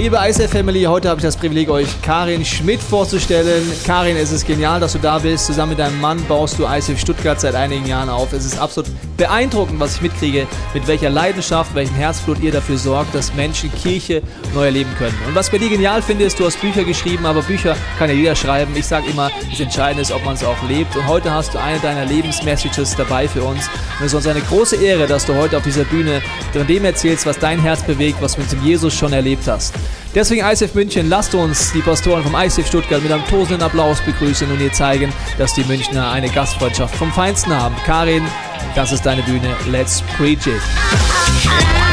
Liebe ICF Family, heute habe ich das Privileg, euch Karin Schmidt vorzustellen. Karin, es ist genial, dass du da bist. Zusammen mit deinem Mann baust du ICF Stuttgart seit einigen Jahren auf. Es ist absolut beeindruckend, was ich mitkriege, mit welcher Leidenschaft, welchem Herzblut ihr dafür sorgt, dass Menschen Kirche neu erleben können. Und was bei dir genial finde, ist, du hast Bücher geschrieben, aber Bücher kann ja jeder schreiben. Ich sage immer, das Entscheidende ist, ob man es auch lebt. Und heute hast du eine deiner Lebensmessages dabei für uns. Und es ist uns eine große Ehre, dass du heute auf dieser Bühne von dem erzählst, was dein Herz bewegt, was du mit dem Jesus schon erlebt hast. Deswegen ICF München, lasst uns die Pastoren vom ICF Stuttgart mit einem tosenden Applaus begrüßen und ihr zeigen, dass die Münchner eine Gastfreundschaft vom Feinsten haben. Karin, das ist deine Bühne. Let's preach it.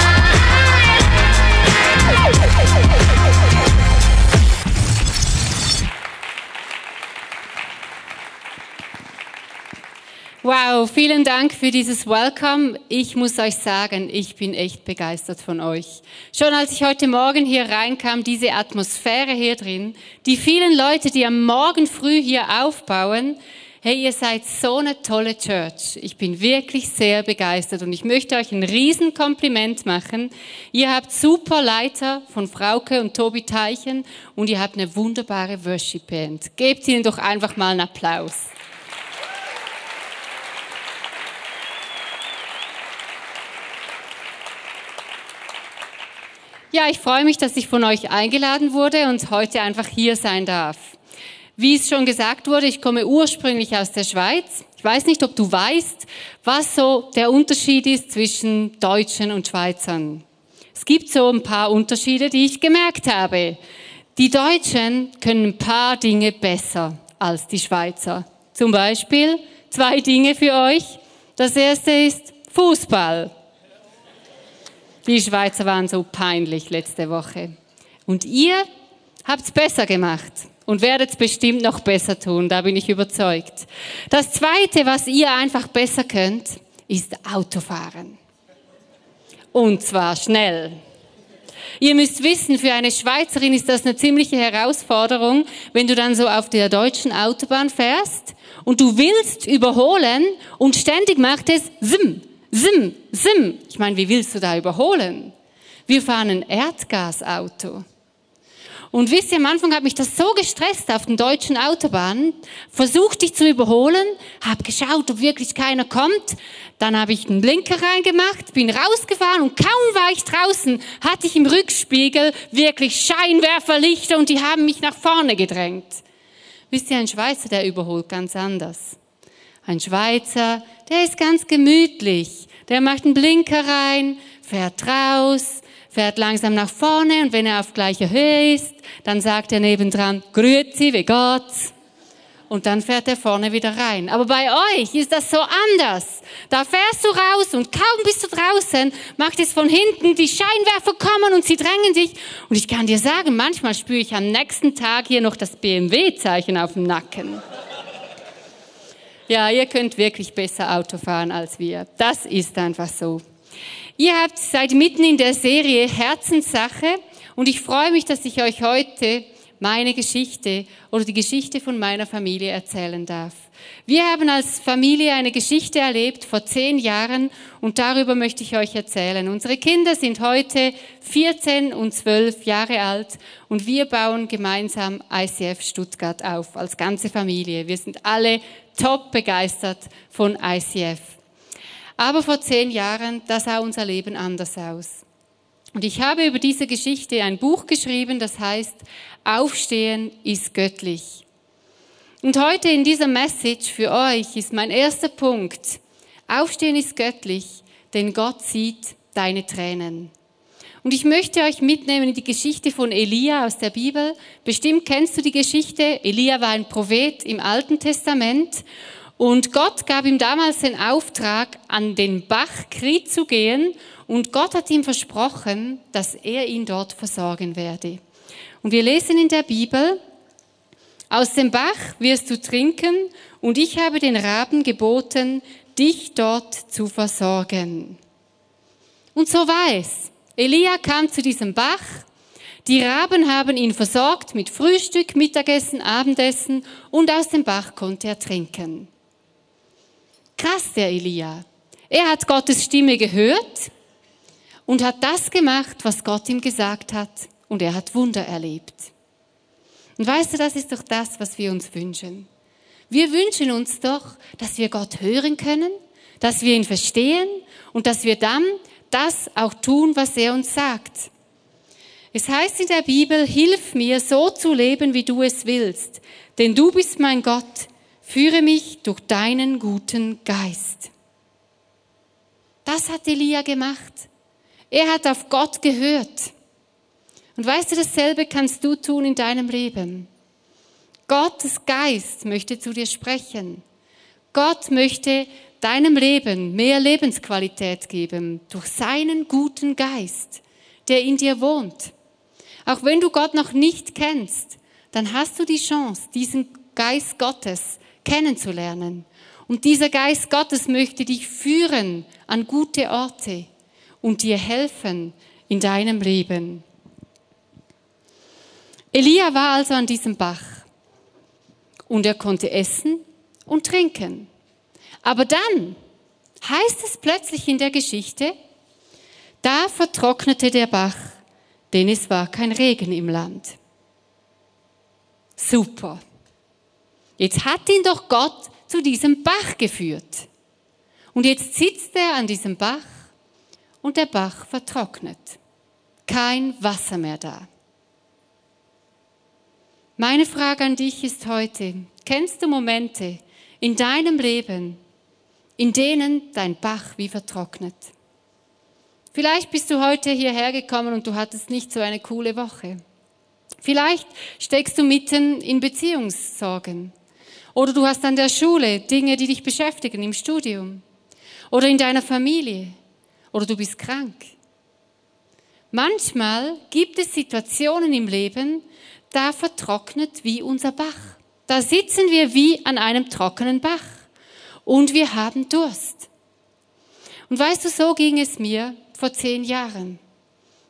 Wow, vielen Dank für dieses Welcome. Ich muss euch sagen, ich bin echt begeistert von euch. Schon als ich heute Morgen hier reinkam, diese Atmosphäre hier drin, die vielen Leute, die am Morgen früh hier aufbauen, hey, ihr seid so eine tolle Church. Ich bin wirklich sehr begeistert und ich möchte euch ein Riesenkompliment machen. Ihr habt super Leiter von Frauke und Tobi Teichen und ihr habt eine wunderbare Worship Band. Gebt ihnen doch einfach mal einen Applaus. Ja, ich freue mich, dass ich von euch eingeladen wurde und heute einfach hier sein darf. Wie es schon gesagt wurde, ich komme ursprünglich aus der Schweiz. Ich weiß nicht, ob du weißt, was so der Unterschied ist zwischen Deutschen und Schweizern. Es gibt so ein paar Unterschiede, die ich gemerkt habe. Die Deutschen können ein paar Dinge besser als die Schweizer. Zum Beispiel zwei Dinge für euch. Das erste ist Fußball. Die Schweizer waren so peinlich letzte Woche. Und ihr habt's besser gemacht und werdet es bestimmt noch besser tun, da bin ich überzeugt. Das Zweite, was ihr einfach besser könnt, ist Autofahren. Und zwar schnell. Ihr müsst wissen, für eine Schweizerin ist das eine ziemliche Herausforderung, wenn du dann so auf der deutschen Autobahn fährst und du willst überholen und ständig macht es Sim, Sim, Sim. Ich meine, wie willst du da überholen? Wir fahren ein Erdgasauto. Und wisst ihr, am Anfang hat mich das so gestresst auf den deutschen Autobahnen. Versucht dich zu überholen, habe geschaut, ob wirklich keiner kommt. Dann habe ich einen Blinker reingemacht, bin rausgefahren und kaum war ich draußen, hatte ich im Rückspiegel wirklich Scheinwerferlichter und die haben mich nach vorne gedrängt. Wisst ihr, ein Schweizer, der überholt ganz anders. Ein Schweizer, der ist ganz gemütlich. Der macht einen Blinker rein, fährt raus, fährt langsam nach vorne und wenn er auf gleicher Höhe ist, dann sagt er nebendran, Grüezi, wie geht's? Und dann fährt er vorne wieder rein. Aber bei euch ist das so anders. Da fährst du raus und kaum bist du draußen, macht es von hinten, die Scheinwerfer kommen und sie drängen dich. Und ich kann dir sagen, manchmal spüre ich am nächsten Tag hier noch das BMW-Zeichen auf dem Nacken. Ja, ihr könnt wirklich besser Auto fahren als wir. Das ist einfach so. Ihr habt seid mitten in der Serie Herzenssache und ich freue mich, dass ich euch heute meine Geschichte oder die Geschichte von meiner Familie erzählen darf. Wir haben als Familie eine Geschichte erlebt vor zehn Jahren und darüber möchte ich euch erzählen. Unsere Kinder sind heute 14 und 12 Jahre alt und wir bauen gemeinsam ICF Stuttgart auf als ganze Familie. Wir sind alle top begeistert von ICF. Aber vor zehn Jahren, da sah unser Leben anders aus. Und ich habe über diese Geschichte ein Buch geschrieben, das heißt Aufstehen ist göttlich. Und heute in dieser Message für euch ist mein erster Punkt. Aufstehen ist göttlich, denn Gott sieht deine Tränen. Und ich möchte euch mitnehmen in die Geschichte von Elia aus der Bibel. Bestimmt kennst du die Geschichte. Elia war ein Prophet im Alten Testament. Und Gott gab ihm damals den Auftrag, an den Bach Krit zu gehen. Und Gott hat ihm versprochen, dass er ihn dort versorgen werde. Und wir lesen in der Bibel, aus dem Bach wirst du trinken und ich habe den Raben geboten, dich dort zu versorgen. Und so war es. Elia kam zu diesem Bach. Die Raben haben ihn versorgt mit Frühstück, Mittagessen, Abendessen und aus dem Bach konnte er trinken. Krass, der Elia. Er hat Gottes Stimme gehört und hat das gemacht, was Gott ihm gesagt hat und er hat Wunder erlebt. Und weißt du, das ist doch das, was wir uns wünschen. Wir wünschen uns doch, dass wir Gott hören können, dass wir ihn verstehen und dass wir dann das auch tun, was er uns sagt. Es heißt in der Bibel, hilf mir, so zu leben, wie du es willst, denn du bist mein Gott, führe mich durch deinen guten Geist. Das hat Elia gemacht. Er hat auf Gott gehört. Und weißt du, dasselbe kannst du tun in deinem Leben. Gottes Geist möchte zu dir sprechen. Gott möchte deinem Leben mehr Lebensqualität geben durch seinen guten Geist, der in dir wohnt. Auch wenn du Gott noch nicht kennst, dann hast du die Chance, diesen Geist Gottes kennenzulernen. Und dieser Geist Gottes möchte dich führen an gute Orte und dir helfen in deinem Leben. Elia war also an diesem Bach und er konnte essen und trinken. Aber dann heißt es plötzlich in der Geschichte, da vertrocknete der Bach denn es war kein Regen im Land. Super. Jetzt hat ihn doch Gott zu diesem Bach geführt. Und jetzt sitzt er an diesem Bach und der Bach vertrocknet. Kein Wasser mehr da. Meine Frage an dich ist heute, kennst du Momente in deinem Leben, in denen dein Bach wie vertrocknet? Vielleicht bist du heute hierher gekommen und du hattest nicht so eine coole Woche. Vielleicht steckst du mitten in Beziehungssorgen. Oder du hast an der Schule Dinge, die dich beschäftigen im Studium. Oder in deiner Familie. Oder du bist krank. Manchmal gibt es Situationen im Leben, da vertrocknet wie unser Bach. Da sitzen wir wie an einem trockenen Bach. Und wir haben Durst. Und weißt du, so ging es mir vor zehn Jahren.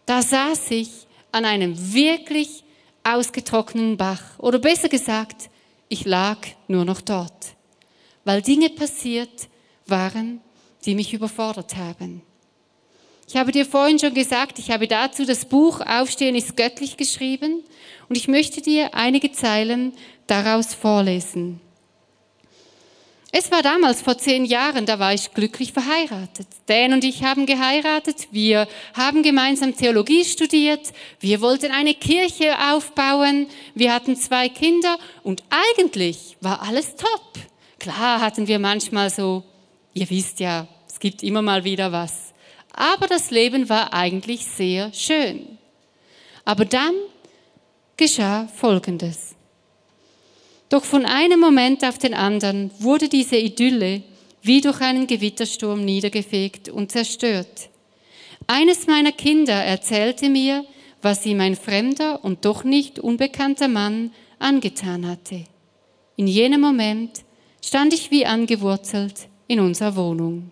Da saß ich an einem wirklich ausgetrockneten Bach. Oder besser gesagt, ich lag nur noch dort, weil Dinge passiert waren, die mich überfordert haben. Ich habe dir vorhin schon gesagt, ich habe dazu das Buch Aufstehen ist göttlich geschrieben und ich möchte dir einige Zeilen daraus vorlesen. Es war damals vor zehn Jahren, da war ich glücklich verheiratet. Dan und ich haben geheiratet, wir haben gemeinsam Theologie studiert, wir wollten eine Kirche aufbauen, wir hatten zwei Kinder und eigentlich war alles top. Klar hatten wir manchmal so, ihr wisst ja, es gibt immer mal wieder was. Aber das Leben war eigentlich sehr schön. Aber dann geschah Folgendes. Doch von einem Moment auf den anderen wurde diese Idylle wie durch einen Gewittersturm niedergefegt und zerstört. Eines meiner Kinder erzählte mir, was ihm ein fremder und doch nicht unbekannter Mann angetan hatte. In jenem Moment stand ich wie angewurzelt in unserer Wohnung.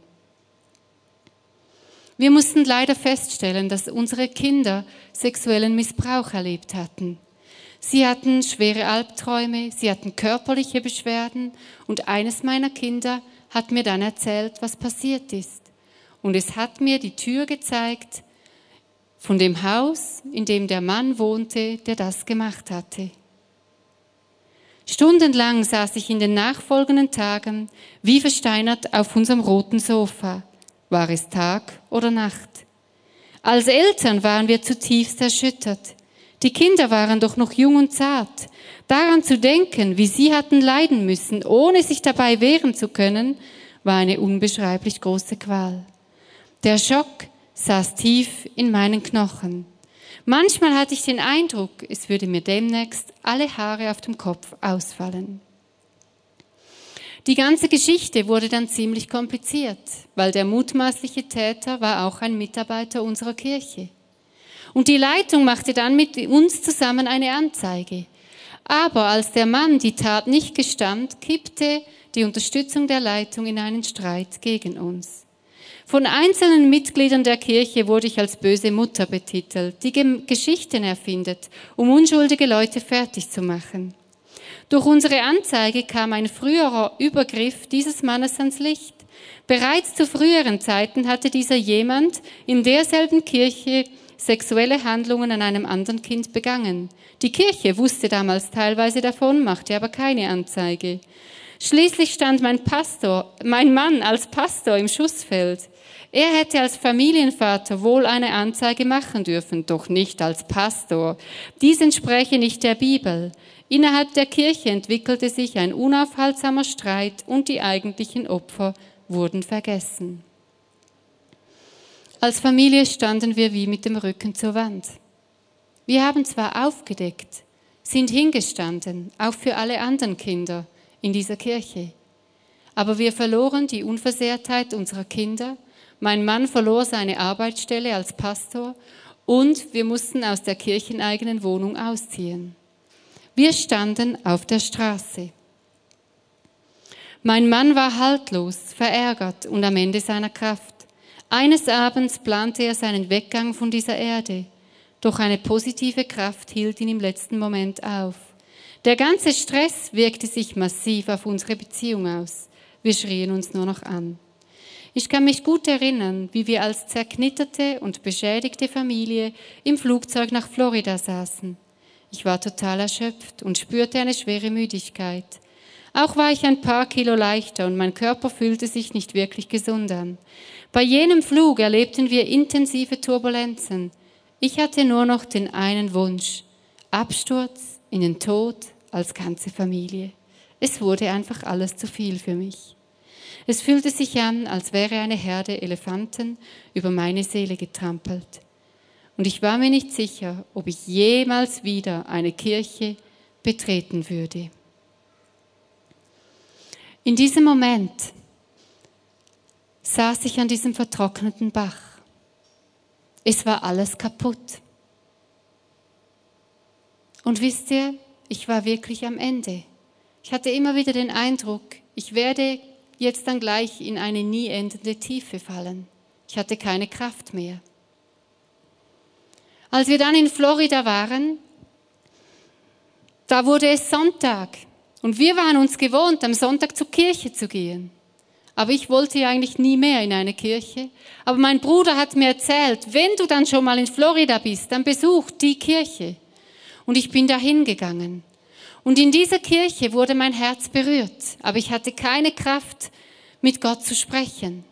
Wir mussten leider feststellen, dass unsere Kinder sexuellen Missbrauch erlebt hatten. Sie hatten schwere Albträume, sie hatten körperliche Beschwerden und eines meiner Kinder hat mir dann erzählt, was passiert ist. Und es hat mir die Tür gezeigt von dem Haus, in dem der Mann wohnte, der das gemacht hatte. Stundenlang saß ich in den nachfolgenden Tagen wie versteinert auf unserem roten Sofa. War es Tag oder Nacht? Als Eltern waren wir zutiefst erschüttert. Die Kinder waren doch noch jung und zart. Daran zu denken, wie sie hatten leiden müssen, ohne sich dabei wehren zu können, war eine unbeschreiblich große Qual. Der Schock saß tief in meinen Knochen. Manchmal hatte ich den Eindruck, es würde mir demnächst alle Haare auf dem Kopf ausfallen. Die ganze Geschichte wurde dann ziemlich kompliziert, weil der mutmaßliche Täter war auch ein Mitarbeiter unserer Kirche. Und die Leitung machte dann mit uns zusammen eine Anzeige. Aber als der Mann die Tat nicht gestand, kippte die Unterstützung der Leitung in einen Streit gegen uns. Von einzelnen Mitgliedern der Kirche wurde ich als böse Mutter betitelt, die Geschichten erfindet, um unschuldige Leute fertig zu machen. Durch unsere Anzeige kam ein früherer Übergriff dieses Mannes ans Licht. Bereits zu früheren Zeiten hatte dieser jemand in derselben Kirche sexuelle Handlungen an einem anderen Kind begangen. Die Kirche wusste damals teilweise davon, machte aber keine Anzeige. Schließlich stand mein Pastor, mein Mann als Pastor im Schussfeld. Er hätte als Familienvater wohl eine Anzeige machen dürfen, doch nicht als Pastor. Dies entspräche nicht der Bibel. Innerhalb der Kirche entwickelte sich ein unaufhaltsamer Streit und die eigentlichen Opfer wurden vergessen. Als Familie standen wir wie mit dem Rücken zur Wand. Wir haben zwar aufgedeckt, sind hingestanden, auch für alle anderen Kinder in dieser Kirche, aber wir verloren die Unversehrtheit unserer Kinder, mein Mann verlor seine Arbeitsstelle als Pastor und wir mussten aus der kircheneigenen Wohnung ausziehen. Wir standen auf der Straße. Mein Mann war haltlos, verärgert und am Ende seiner Kraft. Eines Abends plante er seinen Weggang von dieser Erde, doch eine positive Kraft hielt ihn im letzten Moment auf. Der ganze Stress wirkte sich massiv auf unsere Beziehung aus. Wir schrien uns nur noch an. Ich kann mich gut erinnern, wie wir als zerknitterte und beschädigte Familie im Flugzeug nach Florida saßen. Ich war total erschöpft und spürte eine schwere Müdigkeit. Auch war ich ein paar Kilo leichter und mein Körper fühlte sich nicht wirklich gesund an. Bei jenem Flug erlebten wir intensive Turbulenzen. Ich hatte nur noch den einen Wunsch. Absturz in den Tod als ganze Familie. Es wurde einfach alles zu viel für mich. Es fühlte sich an, als wäre eine Herde Elefanten über meine Seele getrampelt. Und ich war mir nicht sicher, ob ich jemals wieder eine Kirche betreten würde. In diesem Moment saß ich an diesem vertrockneten Bach. Es war alles kaputt. Und wisst ihr, ich war wirklich am Ende. Ich hatte immer wieder den Eindruck, ich werde jetzt dann gleich in eine nie endende Tiefe fallen. Ich hatte keine Kraft mehr. Als wir dann in Florida waren, da wurde es Sonntag und wir waren uns gewohnt, am Sonntag zur Kirche zu gehen. Aber ich wollte eigentlich nie mehr in eine Kirche. Aber mein Bruder hat mir erzählt, wenn du dann schon mal in Florida bist, dann besuch die Kirche. Und ich bin dahin gegangen. Und in dieser Kirche wurde mein Herz berührt. Aber ich hatte keine Kraft, mit Gott zu sprechen.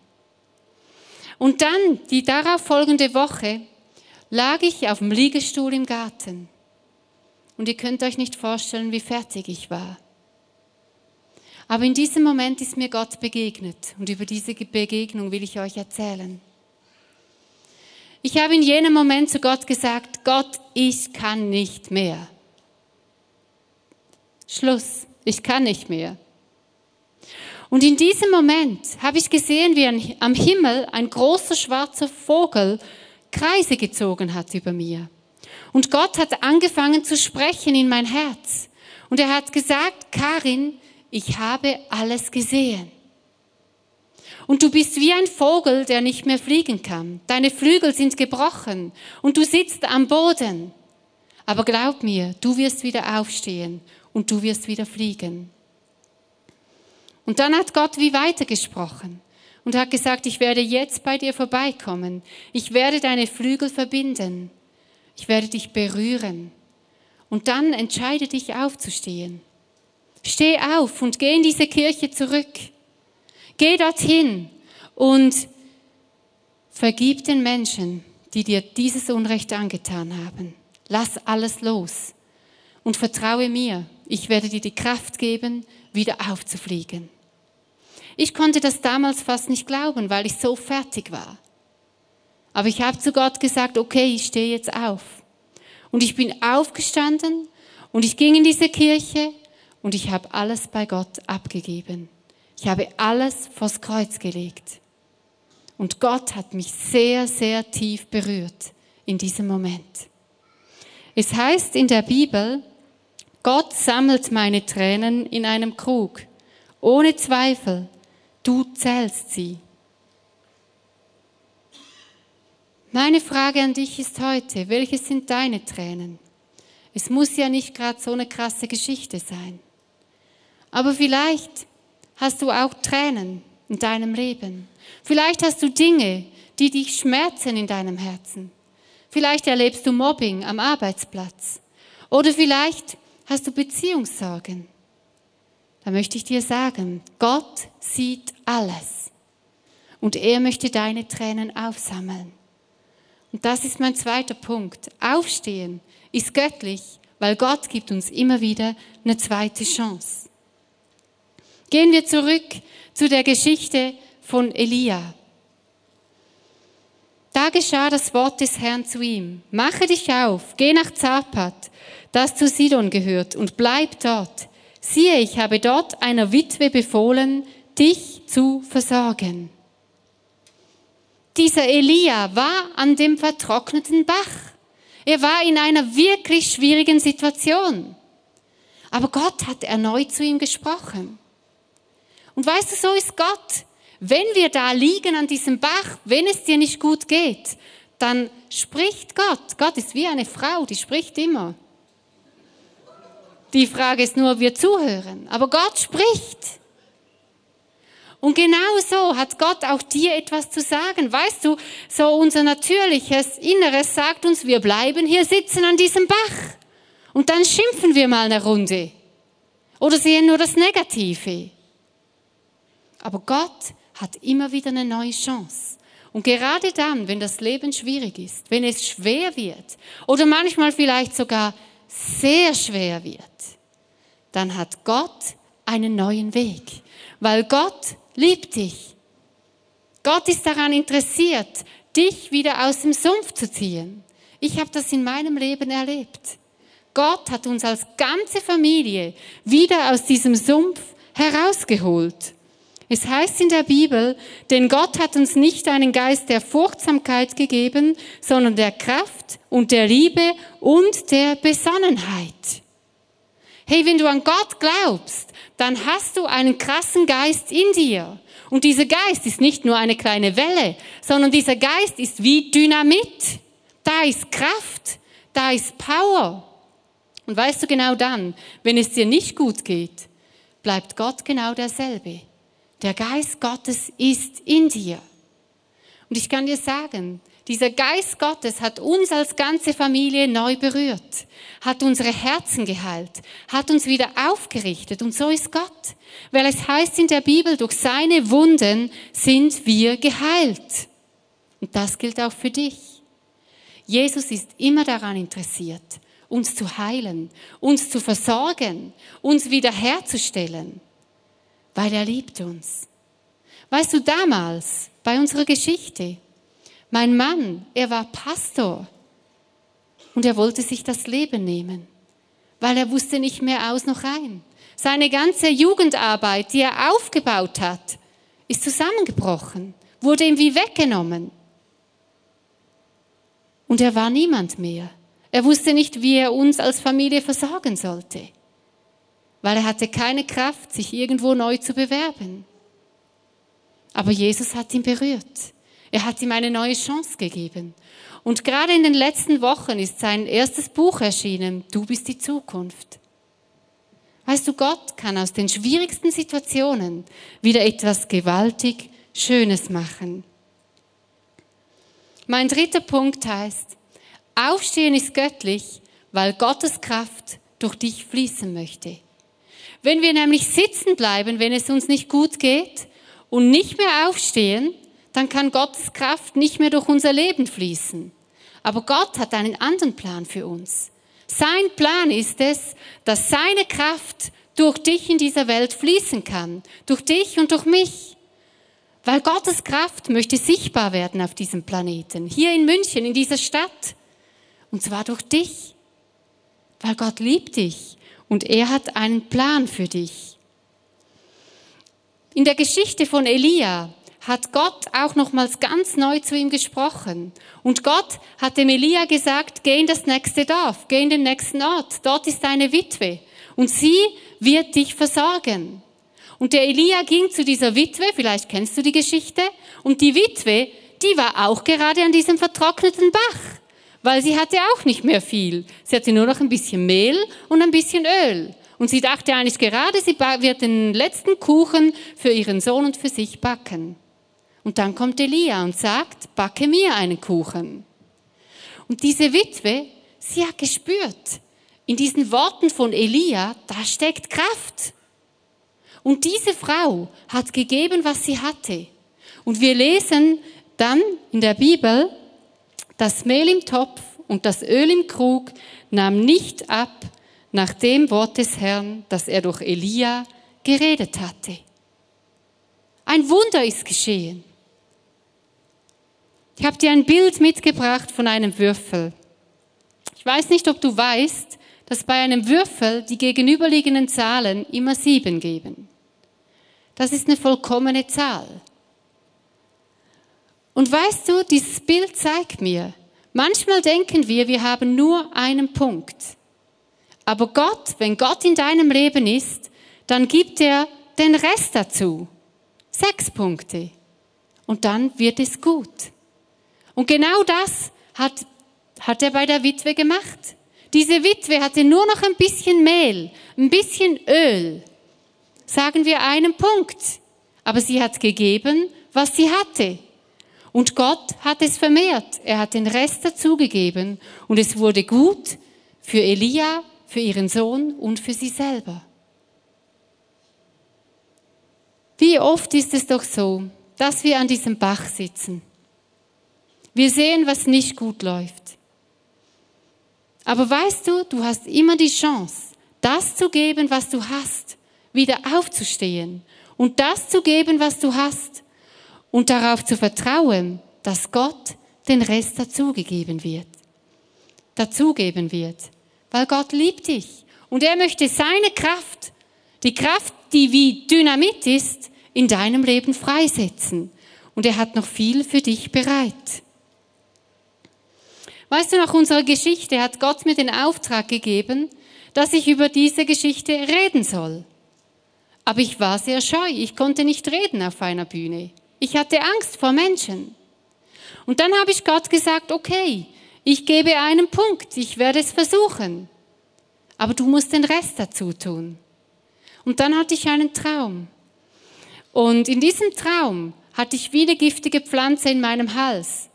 Und dann, die darauf folgende Woche, lag ich auf dem Liegestuhl im Garten. Und ihr könnt euch nicht vorstellen, wie fertig ich war. Aber in diesem Moment ist mir Gott begegnet und über diese Begegnung will ich euch erzählen. Ich habe in jenem Moment zu Gott gesagt, Gott, ich kann nicht mehr. Schluss, ich kann nicht mehr. Und in diesem Moment habe ich gesehen, wie am Himmel ein großer schwarzer Vogel Kreise gezogen hat über mir. Und Gott hat angefangen zu sprechen in mein Herz. Und er hat gesagt, Karin, ich habe alles gesehen. Und du bist wie ein Vogel, der nicht mehr fliegen kann. Deine Flügel sind gebrochen und du sitzt am Boden. Aber glaub mir, du wirst wieder aufstehen und du wirst wieder fliegen. Und dann hat Gott wie weitergesprochen und hat gesagt, ich werde jetzt bei dir vorbeikommen. Ich werde deine Flügel verbinden. Ich werde dich berühren. Und dann entscheide dich aufzustehen. Steh auf und geh in diese Kirche zurück. Geh dorthin und vergib den Menschen, die dir dieses Unrecht angetan haben. Lass alles los und vertraue mir. Ich werde dir die Kraft geben, wieder aufzufliegen. Ich konnte das damals fast nicht glauben, weil ich so fertig war. Aber ich habe zu Gott gesagt, okay, ich stehe jetzt auf. Und ich bin aufgestanden und ich ging in diese Kirche und ich habe alles bei Gott abgegeben. Ich habe alles vors Kreuz gelegt. Und Gott hat mich sehr, sehr tief berührt in diesem Moment. Es heißt in der Bibel, Gott sammelt meine Tränen in einem Krug. Ohne Zweifel Du zählst sie. Meine Frage an dich ist heute, welche sind deine Tränen? Es muss ja nicht gerade so eine krasse Geschichte sein. Aber vielleicht hast du auch Tränen in deinem Leben. Vielleicht hast du Dinge, die dich schmerzen in deinem Herzen. Vielleicht erlebst du Mobbing am Arbeitsplatz. Oder vielleicht hast du Beziehungssorgen. Da möchte ich dir sagen, Gott sieht alles. Und er möchte deine Tränen aufsammeln. Und das ist mein zweiter Punkt. Aufstehen ist göttlich, weil Gott gibt uns immer wieder eine zweite Chance. Gehen wir zurück zu der Geschichte von Elia. Da geschah das Wort des Herrn zu ihm. Mache dich auf, geh nach Zapat, das zu Sidon gehört, und bleib dort. Siehe, ich habe dort einer Witwe befohlen, dich zu versorgen. Dieser Elia war an dem vertrockneten Bach. Er war in einer wirklich schwierigen Situation. Aber Gott hat erneut zu ihm gesprochen. Und weißt du, so ist Gott. Wenn wir da liegen an diesem Bach, wenn es dir nicht gut geht, dann spricht Gott. Gott ist wie eine Frau, die spricht immer. Die Frage ist nur, ob wir zuhören. Aber Gott spricht. Und genau so hat Gott auch dir etwas zu sagen. Weißt du, so unser natürliches Inneres sagt uns, wir bleiben hier sitzen an diesem Bach. Und dann schimpfen wir mal eine Runde. Oder sehen nur das Negative. Aber Gott hat immer wieder eine neue Chance. Und gerade dann, wenn das Leben schwierig ist, wenn es schwer wird oder manchmal vielleicht sogar sehr schwer wird, dann hat Gott einen neuen Weg. Weil Gott liebt dich. Gott ist daran interessiert, dich wieder aus dem Sumpf zu ziehen. Ich habe das in meinem Leben erlebt. Gott hat uns als ganze Familie wieder aus diesem Sumpf herausgeholt. Es heißt in der Bibel, denn Gott hat uns nicht einen Geist der Furchtsamkeit gegeben, sondern der Kraft und der Liebe und der Besonnenheit. Hey, wenn du an Gott glaubst, dann hast du einen krassen Geist in dir. Und dieser Geist ist nicht nur eine kleine Welle, sondern dieser Geist ist wie Dynamit. Da ist Kraft, da ist Power. Und weißt du genau dann, wenn es dir nicht gut geht, bleibt Gott genau derselbe. Der Geist Gottes ist in dir. Und ich kann dir sagen, dieser Geist Gottes hat uns als ganze Familie neu berührt, hat unsere Herzen geheilt, hat uns wieder aufgerichtet. Und so ist Gott. Weil es heißt in der Bibel, durch seine Wunden sind wir geheilt. Und das gilt auch für dich. Jesus ist immer daran interessiert, uns zu heilen, uns zu versorgen, uns wiederherzustellen, weil er liebt uns. Weißt du, damals, bei unserer Geschichte, mein Mann, er war Pastor und er wollte sich das Leben nehmen, weil er wusste nicht mehr aus noch ein. Seine ganze Jugendarbeit, die er aufgebaut hat, ist zusammengebrochen, wurde ihm wie weggenommen. Und er war niemand mehr. Er wusste nicht, wie er uns als Familie versorgen sollte, weil er hatte keine Kraft, sich irgendwo neu zu bewerben. Aber Jesus hat ihn berührt. Er hat ihm eine neue Chance gegeben. Und gerade in den letzten Wochen ist sein erstes Buch erschienen, Du bist die Zukunft. Weißt du, Gott kann aus den schwierigsten Situationen wieder etwas gewaltig Schönes machen. Mein dritter Punkt heißt, Aufstehen ist göttlich, weil Gottes Kraft durch dich fließen möchte. Wenn wir nämlich sitzen bleiben, wenn es uns nicht gut geht und nicht mehr aufstehen, dann kann Gottes Kraft nicht mehr durch unser Leben fließen. Aber Gott hat einen anderen Plan für uns. Sein Plan ist es, dass seine Kraft durch dich in dieser Welt fließen kann, durch dich und durch mich. Weil Gottes Kraft möchte sichtbar werden auf diesem Planeten, hier in München, in dieser Stadt. Und zwar durch dich. Weil Gott liebt dich und er hat einen Plan für dich. In der Geschichte von Elia hat Gott auch nochmals ganz neu zu ihm gesprochen. Und Gott hat dem Elia gesagt, geh in das nächste Dorf, geh in den nächsten Ort, dort ist eine Witwe und sie wird dich versorgen. Und der Elia ging zu dieser Witwe, vielleicht kennst du die Geschichte, und die Witwe, die war auch gerade an diesem vertrockneten Bach, weil sie hatte auch nicht mehr viel. Sie hatte nur noch ein bisschen Mehl und ein bisschen Öl. Und sie dachte eigentlich gerade, sie wird den letzten Kuchen für ihren Sohn und für sich backen. Und dann kommt Elia und sagt, backe mir einen Kuchen. Und diese Witwe, sie hat gespürt, in diesen Worten von Elia, da steckt Kraft. Und diese Frau hat gegeben, was sie hatte. Und wir lesen dann in der Bibel, das Mehl im Topf und das Öl im Krug nahm nicht ab nach dem Wort des Herrn, das er durch Elia geredet hatte. Ein Wunder ist geschehen. Ich habe dir ein Bild mitgebracht von einem Würfel. Ich weiß nicht, ob du weißt, dass bei einem Würfel die gegenüberliegenden Zahlen immer sieben geben. Das ist eine vollkommene Zahl. Und weißt du, dieses Bild zeigt mir, manchmal denken wir, wir haben nur einen Punkt. Aber Gott, wenn Gott in deinem Leben ist, dann gibt er den Rest dazu. Sechs Punkte. Und dann wird es gut. Und genau das hat, hat er bei der Witwe gemacht. Diese Witwe hatte nur noch ein bisschen Mehl, ein bisschen Öl. Sagen wir einen Punkt. Aber sie hat gegeben, was sie hatte. Und Gott hat es vermehrt. Er hat den Rest dazugegeben. Und es wurde gut für Elia, für ihren Sohn und für sie selber. Wie oft ist es doch so, dass wir an diesem Bach sitzen. Wir sehen, was nicht gut läuft. Aber weißt du, du hast immer die Chance, das zu geben, was du hast, wieder aufzustehen und das zu geben, was du hast und darauf zu vertrauen, dass Gott den Rest dazugegeben wird. Dazugeben wird. Weil Gott liebt dich und er möchte seine Kraft, die Kraft, die wie Dynamit ist, in deinem Leben freisetzen. Und er hat noch viel für dich bereit. Weißt du, nach unserer Geschichte hat Gott mir den Auftrag gegeben, dass ich über diese Geschichte reden soll. Aber ich war sehr scheu, ich konnte nicht reden auf einer Bühne. Ich hatte Angst vor Menschen. Und dann habe ich Gott gesagt, okay, ich gebe einen Punkt, ich werde es versuchen. Aber du musst den Rest dazu tun. Und dann hatte ich einen Traum. Und in diesem Traum hatte ich wieder giftige Pflanze in meinem Hals.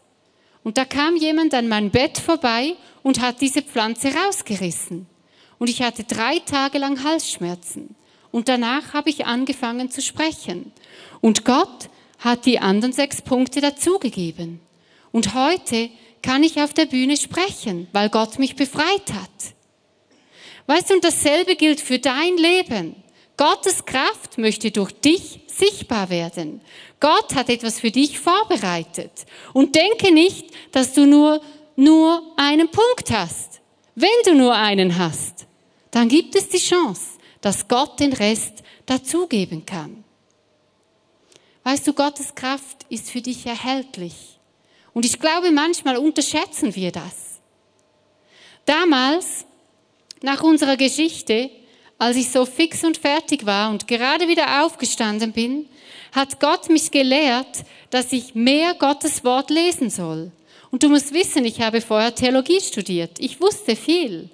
Und da kam jemand an mein Bett vorbei und hat diese Pflanze rausgerissen. Und ich hatte drei Tage lang Halsschmerzen. Und danach habe ich angefangen zu sprechen. Und Gott hat die anderen sechs Punkte dazugegeben. Und heute kann ich auf der Bühne sprechen, weil Gott mich befreit hat. Weißt du, und dasselbe gilt für dein Leben. Gottes Kraft möchte durch dich sichtbar werden. Gott hat etwas für dich vorbereitet. Und denke nicht, dass du nur, nur einen Punkt hast. Wenn du nur einen hast, dann gibt es die Chance, dass Gott den Rest dazugeben kann. Weißt du, Gottes Kraft ist für dich erhältlich. Und ich glaube, manchmal unterschätzen wir das. Damals, nach unserer Geschichte, als ich so fix und fertig war und gerade wieder aufgestanden bin, hat Gott mich gelehrt, dass ich mehr Gottes Wort lesen soll. Und du musst wissen, ich habe vorher Theologie studiert. Ich wusste viel.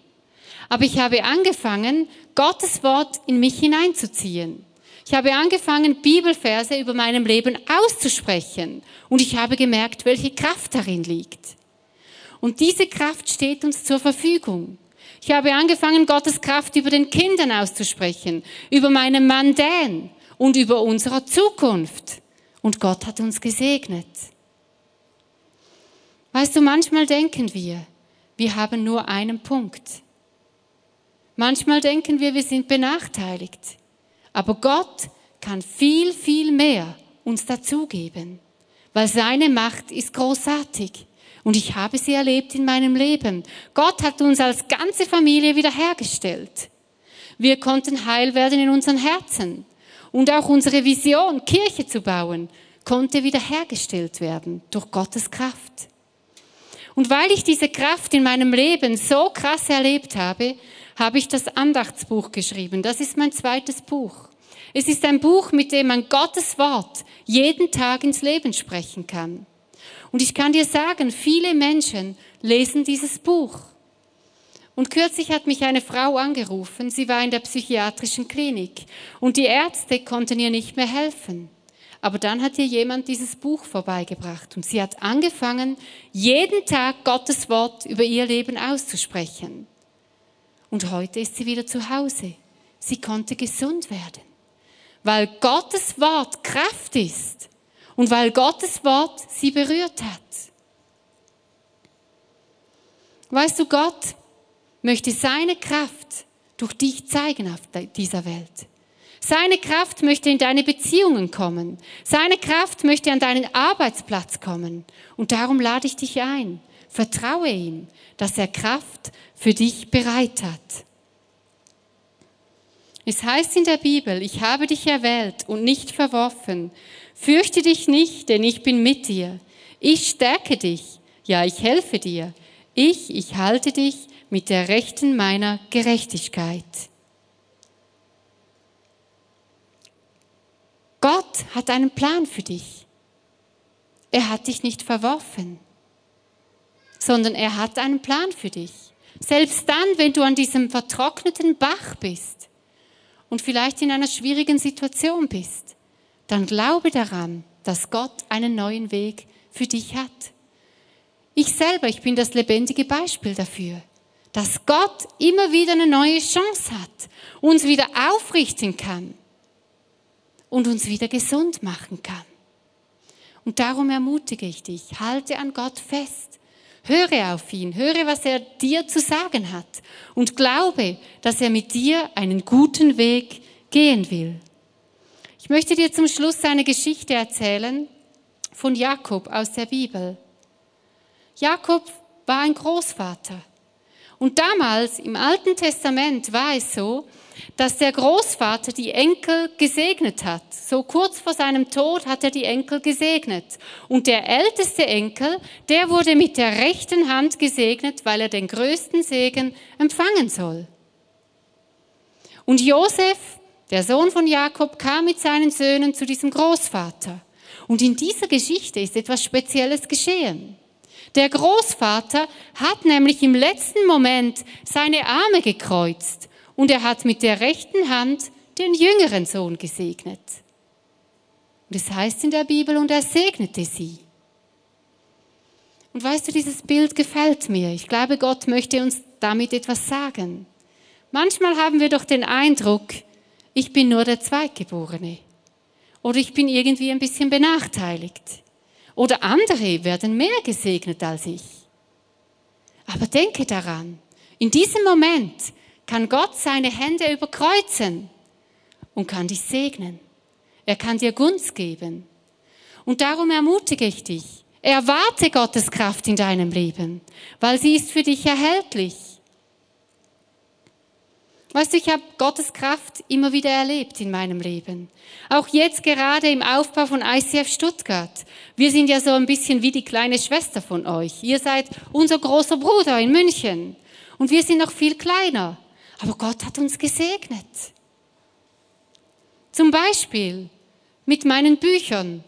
Aber ich habe angefangen, Gottes Wort in mich hineinzuziehen. Ich habe angefangen, Bibelverse über meinem Leben auszusprechen. Und ich habe gemerkt, welche Kraft darin liegt. Und diese Kraft steht uns zur Verfügung. Ich habe angefangen, Gottes Kraft über den Kindern auszusprechen, über meinen Mann Dan und über unsere Zukunft. Und Gott hat uns gesegnet. Weißt du, manchmal denken wir, wir haben nur einen Punkt. Manchmal denken wir, wir sind benachteiligt. Aber Gott kann viel, viel mehr uns dazugeben, weil seine Macht ist großartig. Und ich habe sie erlebt in meinem Leben. Gott hat uns als ganze Familie wiederhergestellt. Wir konnten heil werden in unseren Herzen. Und auch unsere Vision, Kirche zu bauen, konnte wiederhergestellt werden durch Gottes Kraft. Und weil ich diese Kraft in meinem Leben so krass erlebt habe, habe ich das Andachtsbuch geschrieben. Das ist mein zweites Buch. Es ist ein Buch, mit dem man Gottes Wort jeden Tag ins Leben sprechen kann. Und ich kann dir sagen, viele Menschen lesen dieses Buch. Und kürzlich hat mich eine Frau angerufen, sie war in der psychiatrischen Klinik und die Ärzte konnten ihr nicht mehr helfen. Aber dann hat ihr jemand dieses Buch vorbeigebracht und sie hat angefangen, jeden Tag Gottes Wort über ihr Leben auszusprechen. Und heute ist sie wieder zu Hause. Sie konnte gesund werden, weil Gottes Wort Kraft ist und weil Gottes Wort sie berührt hat. Weißt du, Gott möchte seine Kraft durch dich zeigen auf dieser Welt. Seine Kraft möchte in deine Beziehungen kommen. Seine Kraft möchte an deinen Arbeitsplatz kommen. Und darum lade ich dich ein. Vertraue ihm, dass er Kraft für dich bereit hat. Es heißt in der Bibel, ich habe dich erwählt und nicht verworfen. Fürchte dich nicht, denn ich bin mit dir. Ich stärke dich. Ja, ich helfe dir. Ich, ich halte dich mit der Rechten meiner Gerechtigkeit. Gott hat einen Plan für dich. Er hat dich nicht verworfen, sondern er hat einen Plan für dich. Selbst dann, wenn du an diesem vertrockneten Bach bist und vielleicht in einer schwierigen Situation bist, dann glaube daran, dass Gott einen neuen Weg für dich hat. Ich selber, ich bin das lebendige Beispiel dafür, dass Gott immer wieder eine neue Chance hat, uns wieder aufrichten kann und uns wieder gesund machen kann. Und darum ermutige ich dich, halte an Gott fest. Höre auf ihn, höre, was er dir zu sagen hat und glaube, dass er mit dir einen guten Weg gehen will. Ich möchte dir zum Schluss eine Geschichte erzählen von Jakob aus der Bibel. Jakob war ein Großvater. Und damals im Alten Testament war es so, dass der Großvater die Enkel gesegnet hat. So kurz vor seinem Tod hat er die Enkel gesegnet. Und der älteste Enkel, der wurde mit der rechten Hand gesegnet, weil er den größten Segen empfangen soll. Und Josef, der Sohn von Jakob, kam mit seinen Söhnen zu diesem Großvater. Und in dieser Geschichte ist etwas Spezielles geschehen. Der Großvater hat nämlich im letzten Moment seine Arme gekreuzt und er hat mit der rechten Hand den jüngeren Sohn gesegnet. Und es heißt in der Bibel, und er segnete sie. Und weißt du, dieses Bild gefällt mir. Ich glaube, Gott möchte uns damit etwas sagen. Manchmal haben wir doch den Eindruck, ich bin nur der Zweitgeborene. Oder ich bin irgendwie ein bisschen benachteiligt. Oder andere werden mehr gesegnet als ich. Aber denke daran, in diesem Moment kann Gott seine Hände überkreuzen und kann dich segnen. Er kann dir Gunst geben. Und darum ermutige ich dich, erwarte Gottes Kraft in deinem Leben, weil sie ist für dich erhältlich. Weißt du, ich habe Gottes Kraft immer wieder erlebt in meinem Leben. Auch jetzt gerade im Aufbau von ICF Stuttgart. Wir sind ja so ein bisschen wie die kleine Schwester von euch. Ihr seid unser großer Bruder in München. Und wir sind noch viel kleiner. Aber Gott hat uns gesegnet. Zum Beispiel mit meinen Büchern.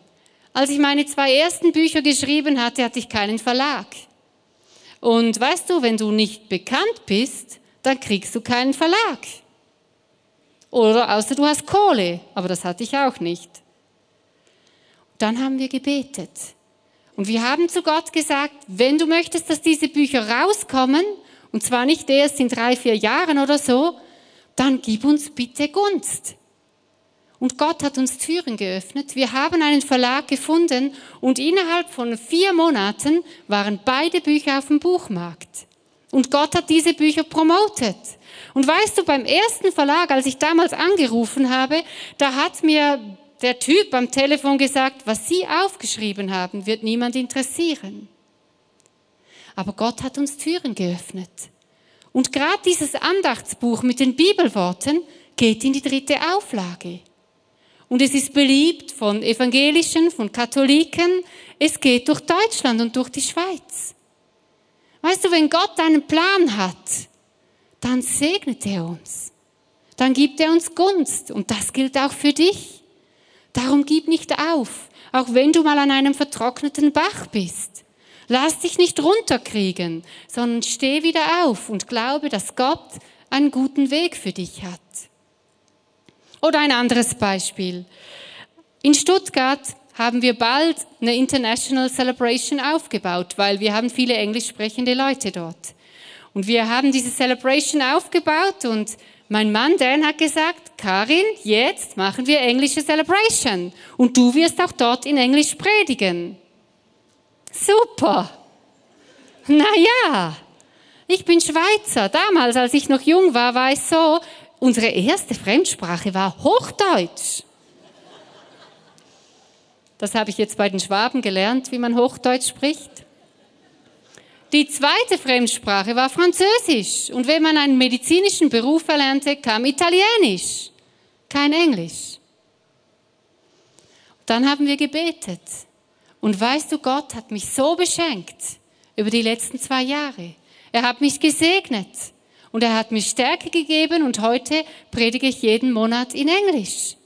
Als ich meine zwei ersten Bücher geschrieben hatte, hatte ich keinen Verlag. Und weißt du, wenn du nicht bekannt bist, dann kriegst du keinen Verlag. Oder außer du hast Kohle, aber das hatte ich auch nicht. Dann haben wir gebetet. Und wir haben zu Gott gesagt, wenn du möchtest, dass diese Bücher rauskommen, und zwar nicht erst in drei, vier Jahren oder so, dann gib uns bitte Gunst. Und Gott hat uns Türen geöffnet. Wir haben einen Verlag gefunden und innerhalb von vier Monaten waren beide Bücher auf dem Buchmarkt. Und Gott hat diese Bücher promotet. Und weißt du, beim ersten Verlag, als ich damals angerufen habe, da hat mir der Typ am Telefon gesagt, was Sie aufgeschrieben haben, wird niemand interessieren. Aber Gott hat uns Türen geöffnet. Und gerade dieses Andachtsbuch mit den Bibelworten geht in die dritte Auflage. Und es ist beliebt von Evangelischen, von Katholiken. Es geht durch Deutschland und durch die Schweiz. Weißt du, wenn Gott einen Plan hat, dann segnet er uns. Dann gibt er uns Gunst. Und das gilt auch für dich. Darum gib nicht auf. auch wenn du mal an einem vertrockneten Bach bist. Lass dich nicht runterkriegen, sondern steh wieder auf und glaube, dass Gott einen guten Weg für dich hat. Oder ein anderes Beispiel. In Stuttgart haben wir bald eine International Celebration aufgebaut, weil wir haben viele englisch sprechende Leute dort. Und wir haben diese Celebration aufgebaut und mein Mann Dan hat gesagt, Karin, jetzt machen wir englische Celebration und du wirst auch dort in Englisch predigen. Super. Naja, ich bin Schweizer. Damals, als ich noch jung war, war es so, unsere erste Fremdsprache war Hochdeutsch. Das habe ich jetzt bei den Schwaben gelernt, wie man Hochdeutsch spricht. Die zweite Fremdsprache war Französisch. Und wenn man einen medizinischen Beruf erlernte, kam Italienisch, kein Englisch. Dann haben wir gebetet. Und weißt du, Gott hat mich so beschenkt über die letzten zwei Jahre. Er hat mich gesegnet und er hat mir Stärke gegeben und heute predige ich jeden Monat in Englisch.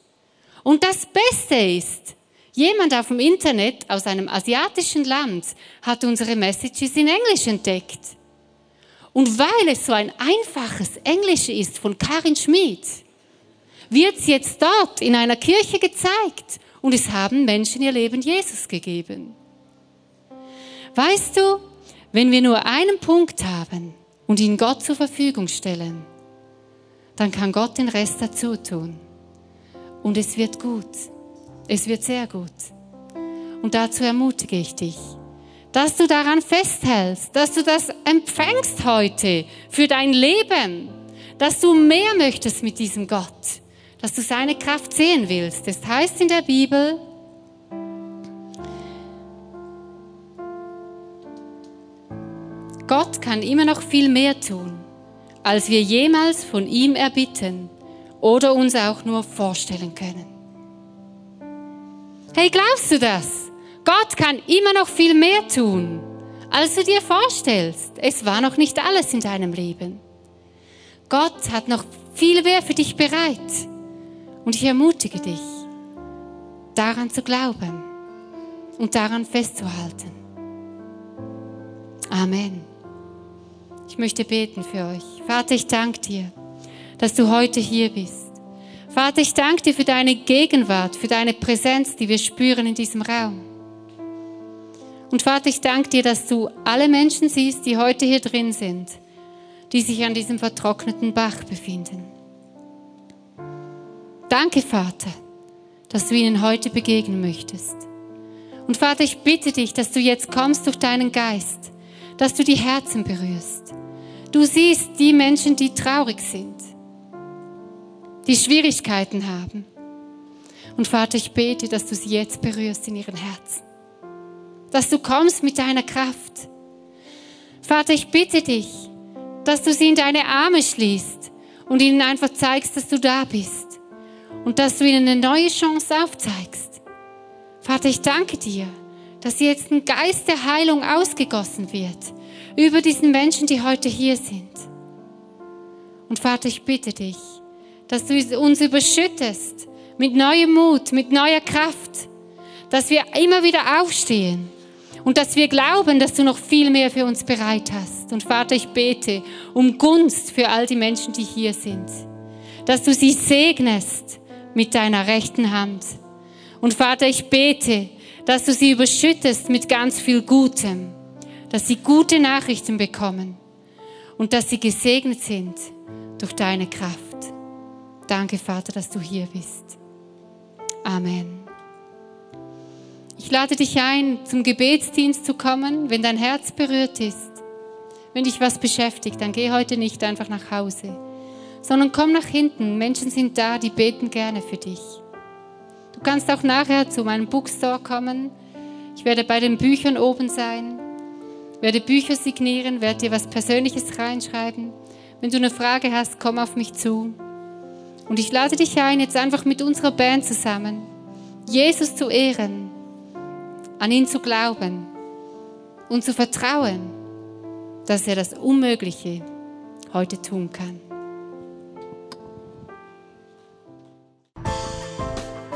Und das Beste ist, jemand auf dem Internet aus einem asiatischen Land hat unsere Messages in Englisch entdeckt. Und weil es so ein einfaches Englisch ist von Karin Schmid, wird es jetzt dort in einer Kirche gezeigt und es haben Menschen ihr Leben Jesus gegeben. Weißt du, wenn wir nur einen Punkt haben und ihn Gott zur Verfügung stellen, dann kann Gott den Rest dazu tun. Und es wird gut. Es wird sehr gut. Und dazu ermutige ich dich, dass du daran festhältst, dass du das empfängst heute für dein Leben, dass du mehr möchtest mit diesem Gott, dass du seine Kraft sehen willst. Das heißt in der Bibel, Gott kann immer noch viel mehr tun, als wir jemals von ihm erbitten oder uns auch nur vorstellen können. Hey, glaubst du das? Gott kann immer noch viel mehr tun, als du dir vorstellst. Es war noch nicht alles in deinem Leben. Gott hat noch viel mehr für dich bereit. Und ich ermutige dich, daran zu glauben und daran festzuhalten. Amen. Ich möchte beten für euch. Vater, ich danke dir, dass du heute hier bist. Vater, ich danke dir für deine Gegenwart, für deine Präsenz, die wir spüren in diesem Raum. Und Vater, ich danke dir, dass du alle Menschen siehst, die heute hier drin sind, die sich an diesem vertrockneten Bach befinden. Danke, Vater, dass du ihnen heute begegnen möchtest. Und Vater, ich bitte dich, dass du jetzt kommst durch deinen Geist, dass du die Herzen berührst, Du siehst die Menschen, die traurig sind, die Schwierigkeiten haben. Und Vater, ich bete, dass du sie jetzt berührst in ihren Herzen. Dass du kommst mit deiner Kraft. Vater, ich bitte dich, dass du sie in deine Arme schließt und ihnen einfach zeigst, dass du da bist. Und dass du ihnen eine neue Chance aufzeigst. Vater, ich danke dir, dass jetzt ein Geist der Heilung ausgegossen wird über diesen Menschen, die heute hier sind. Und Vater, ich bitte dich, dass du uns überschüttest mit neuem Mut, mit neuer Kraft, dass wir immer wieder aufstehen und dass wir glauben, dass du noch viel mehr für uns bereit hast. Und Vater, ich bete um Gunst für all die Menschen, die hier sind, dass du sie segnest mit deiner rechten Hand. Und Vater, ich bete, dass du sie überschüttest mit ganz viel Gutem dass sie gute Nachrichten bekommen und dass sie gesegnet sind durch deine Kraft. Danke, Vater, dass du hier bist. Amen. Ich lade dich ein, zum Gebetsdienst zu kommen, wenn dein Herz berührt ist. Wenn dich was beschäftigt, dann geh heute nicht einfach nach Hause, sondern komm nach hinten. Menschen sind da, die beten gerne für dich. Du kannst auch nachher zu meinem Bookstore kommen. Ich werde bei den Büchern oben sein werde Bücher signieren, werde dir was Persönliches reinschreiben. Wenn du eine Frage hast, komm auf mich zu. Und ich lade dich ein, jetzt einfach mit unserer Band zusammen, Jesus zu ehren, an ihn zu glauben und zu vertrauen, dass er das Unmögliche heute tun kann.